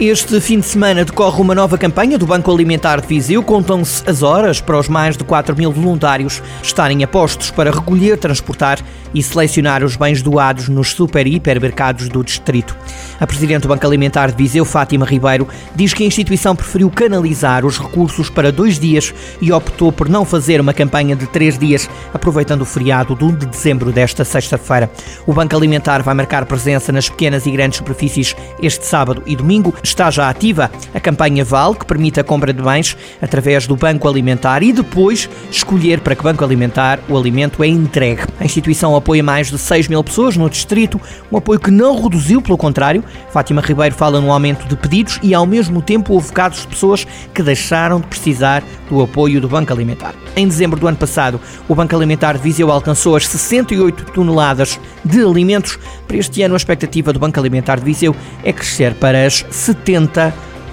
Este fim de semana decorre uma nova campanha do Banco Alimentar de Viseu. Contam-se as horas para os mais de 4 mil voluntários estarem a postos para recolher, transportar e selecionar os bens doados nos super e hipermercados do distrito. A Presidente do Banco Alimentar de Viseu, Fátima Ribeiro, diz que a instituição preferiu canalizar os recursos para dois dias e optou por não fazer uma campanha de três dias, aproveitando o feriado de 1 de dezembro desta sexta-feira. O Banco Alimentar vai marcar presença nas pequenas e grandes superfícies este sábado e domingo está já ativa a campanha Val, que permite a compra de bens através do Banco Alimentar e depois escolher para que Banco Alimentar o alimento é entregue. A instituição apoia mais de 6 mil pessoas no distrito, um apoio que não reduziu, pelo contrário. Fátima Ribeiro fala no aumento de pedidos e, ao mesmo tempo, houve casos de pessoas que deixaram de precisar do apoio do Banco Alimentar. Em dezembro do ano passado, o Banco Alimentar de Viseu alcançou as 68 toneladas de alimentos. Para este ano, a expectativa do Banco Alimentar de Viseu é crescer para as 70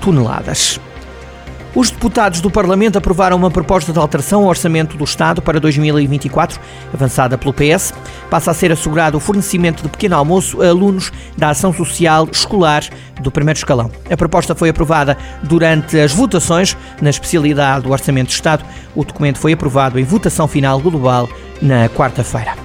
toneladas. Os deputados do Parlamento aprovaram uma proposta de alteração ao Orçamento do Estado para 2024, avançada pelo PS. Passa a ser assegurado o fornecimento de pequeno almoço a alunos da Ação Social Escolar do primeiro escalão. A proposta foi aprovada durante as votações na especialidade do Orçamento do Estado. O documento foi aprovado em votação final global na quarta-feira.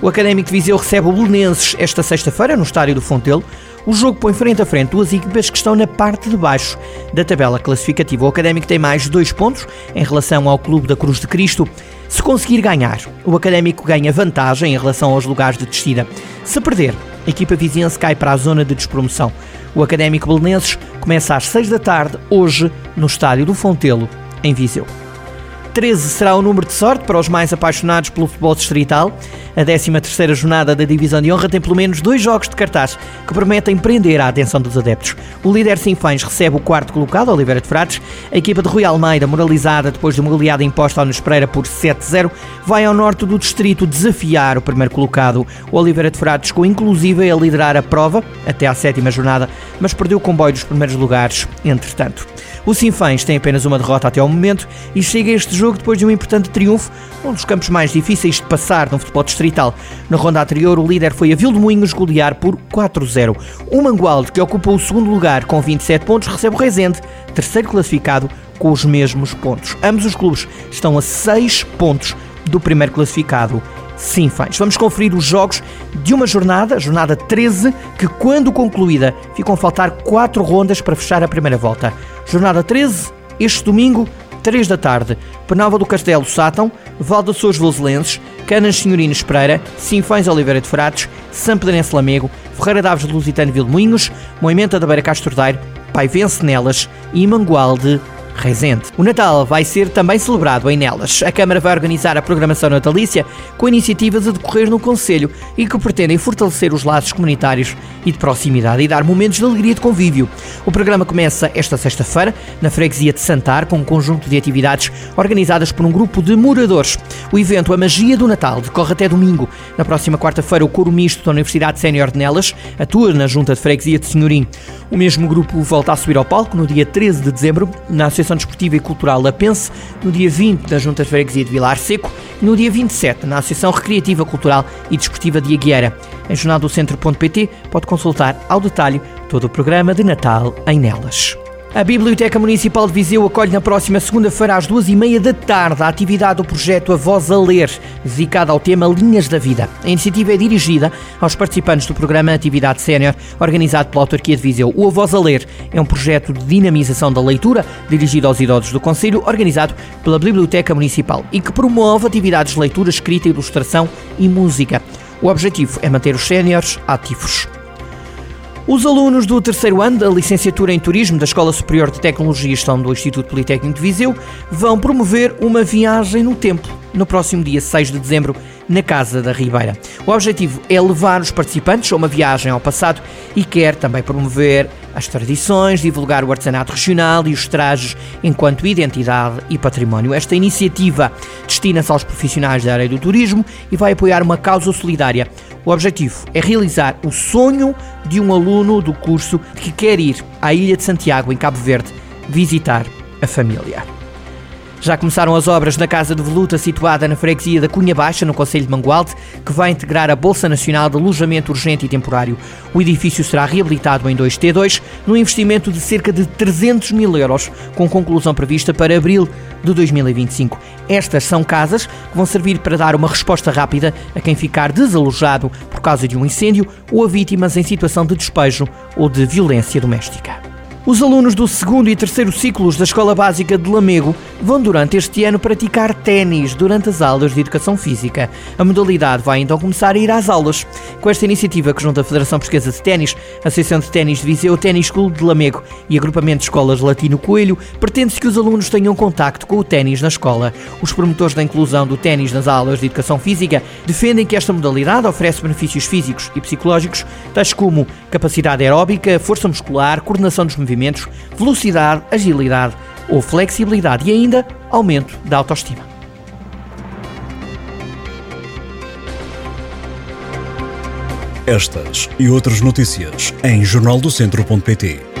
O Académico de Viseu recebe o Belenenses esta sexta-feira no Estádio do Fontelo. O jogo põe frente a frente duas equipas que estão na parte de baixo da tabela classificativa. O Académico tem mais dois pontos em relação ao Clube da Cruz de Cristo. Se conseguir ganhar, o Académico ganha vantagem em relação aos lugares de descida. Se perder, a equipa vizinhense cai para a zona de despromoção. O Académico Belenenses começa às 6 da tarde, hoje, no Estádio do Fontelo, em Viseu. 13 será o número de sorte para os mais apaixonados pelo futebol distrital. A 13ª jornada da Divisão de Honra tem pelo menos dois jogos de cartaz que prometem prender a atenção dos adeptos. O líder Sinfãs recebe o quarto colocado, Oliveira de Frades. A equipa de Rui Almeida, moralizada depois de uma goleada imposta ao Nunes Pereira por 7-0, vai ao norte do distrito desafiar o primeiro colocado. O Oliveira de Frades ficou inclusive a liderar a prova até à sétima jornada, mas perdeu o comboio dos primeiros lugares, entretanto. O Sinfãs tem apenas uma derrota até ao momento e chega a este jogo depois de um importante triunfo num dos campos mais difíceis de passar no futebol distrital. Na ronda anterior, o líder foi a Vildemunhos golear por 4-0. O Mangualde, que ocupa o segundo lugar com 27 pontos, recebe o Rezende, terceiro classificado, com os mesmos pontos. Ambos os clubes estão a 6 pontos do primeiro classificado, Sinfãs. Vamos conferir os jogos de uma jornada, jornada 13, que quando concluída ficam a faltar 4 rondas para fechar a primeira volta. Jornada 13, este domingo, 3 da tarde, Penalva do Castelo Sátão, Val de Sous Voselenses, Canas Senhorinos Pereira, Sinfães Oliveira de Fratos, São Pedrense Lamego, Ferreira Daves de Lusitano Vilmoinhos, Moimenta da Beira Castordeiro, Paivense Nelas e Mangualde Rezende. O Natal vai ser também celebrado em Nelas. A Câmara vai organizar a programação natalícia com iniciativas a decorrer no Conselho e que pretendem fortalecer os laços comunitários e de proximidade e dar momentos de alegria e de convívio. O programa começa esta sexta-feira na freguesia de Santar com um conjunto de atividades organizadas por um grupo de moradores. O evento A Magia do Natal decorre até domingo. Na próxima quarta-feira, o coro misto da Universidade Sénior de Nelas atua na Junta de Freguesia de Senhorim. O mesmo grupo volta a subir ao palco no dia 13 de dezembro na Desportiva e Cultural Lapense, no dia 20 na Junta de Freguesia de Vilar Seco e no dia 27 na Associação Recreativa, Cultural e Desportiva de Aguiera. Em jornaldocentro.pt pode consultar ao detalhe todo o programa de Natal em Nelas. A Biblioteca Municipal de Viseu acolhe na próxima segunda-feira às duas e meia da tarde a atividade do projeto A Voz a Ler, dedicada ao tema Linhas da Vida. A iniciativa é dirigida aos participantes do programa Atividade Sénior, organizado pela autarquia de Viseu. O A Voz a Ler é um projeto de dinamização da leitura, dirigido aos idosos do Conselho, organizado pela Biblioteca Municipal e que promove atividades de leitura, escrita, ilustração e música. O objetivo é manter os séniores ativos. Os alunos do terceiro ano da licenciatura em Turismo da Escola Superior de Tecnologia e Gestão do Instituto Politécnico de Viseu vão promover uma viagem no tempo no próximo dia 6 de dezembro na Casa da Ribeira. O objetivo é levar os participantes a uma viagem ao passado e quer também promover as tradições, divulgar o artesanato regional e os trajes enquanto identidade e património. Esta iniciativa destina-se aos profissionais da área do turismo e vai apoiar uma causa solidária. O objetivo é realizar o sonho de um aluno do curso que quer ir à Ilha de Santiago, em Cabo Verde, visitar a família. Já começaram as obras na Casa de Voluta, situada na freguesia da Cunha Baixa, no Conselho de Mangualde, que vai integrar a Bolsa Nacional de Alojamento Urgente e Temporário. O edifício será reabilitado em 2T2, num investimento de cerca de 300 mil euros, com conclusão prevista para abril de 2025. Estas são casas que vão servir para dar uma resposta rápida a quem ficar desalojado por causa de um incêndio ou a vítimas em situação de despejo ou de violência doméstica. Os alunos do segundo e terceiro ciclos da Escola Básica de Lamego vão durante este ano praticar ténis durante as aulas de Educação Física. A modalidade vai então começar a ir às aulas. Com esta iniciativa que junta a Federação Portuguesa de Ténis, a Associação de Ténis de Viseu, Ténis School de Lamego e Agrupamento de Escolas Latino Coelho, pretende-se que os alunos tenham contacto com o ténis na escola. Os promotores da inclusão do ténis nas aulas de Educação Física defendem que esta modalidade oferece benefícios físicos e psicológicos, tais como capacidade aeróbica, força muscular, coordenação dos movimentos movimentos, velocidade, agilidade ou flexibilidade e ainda aumento da autoestima. Estas e outras notícias em jornaldocentro.pt.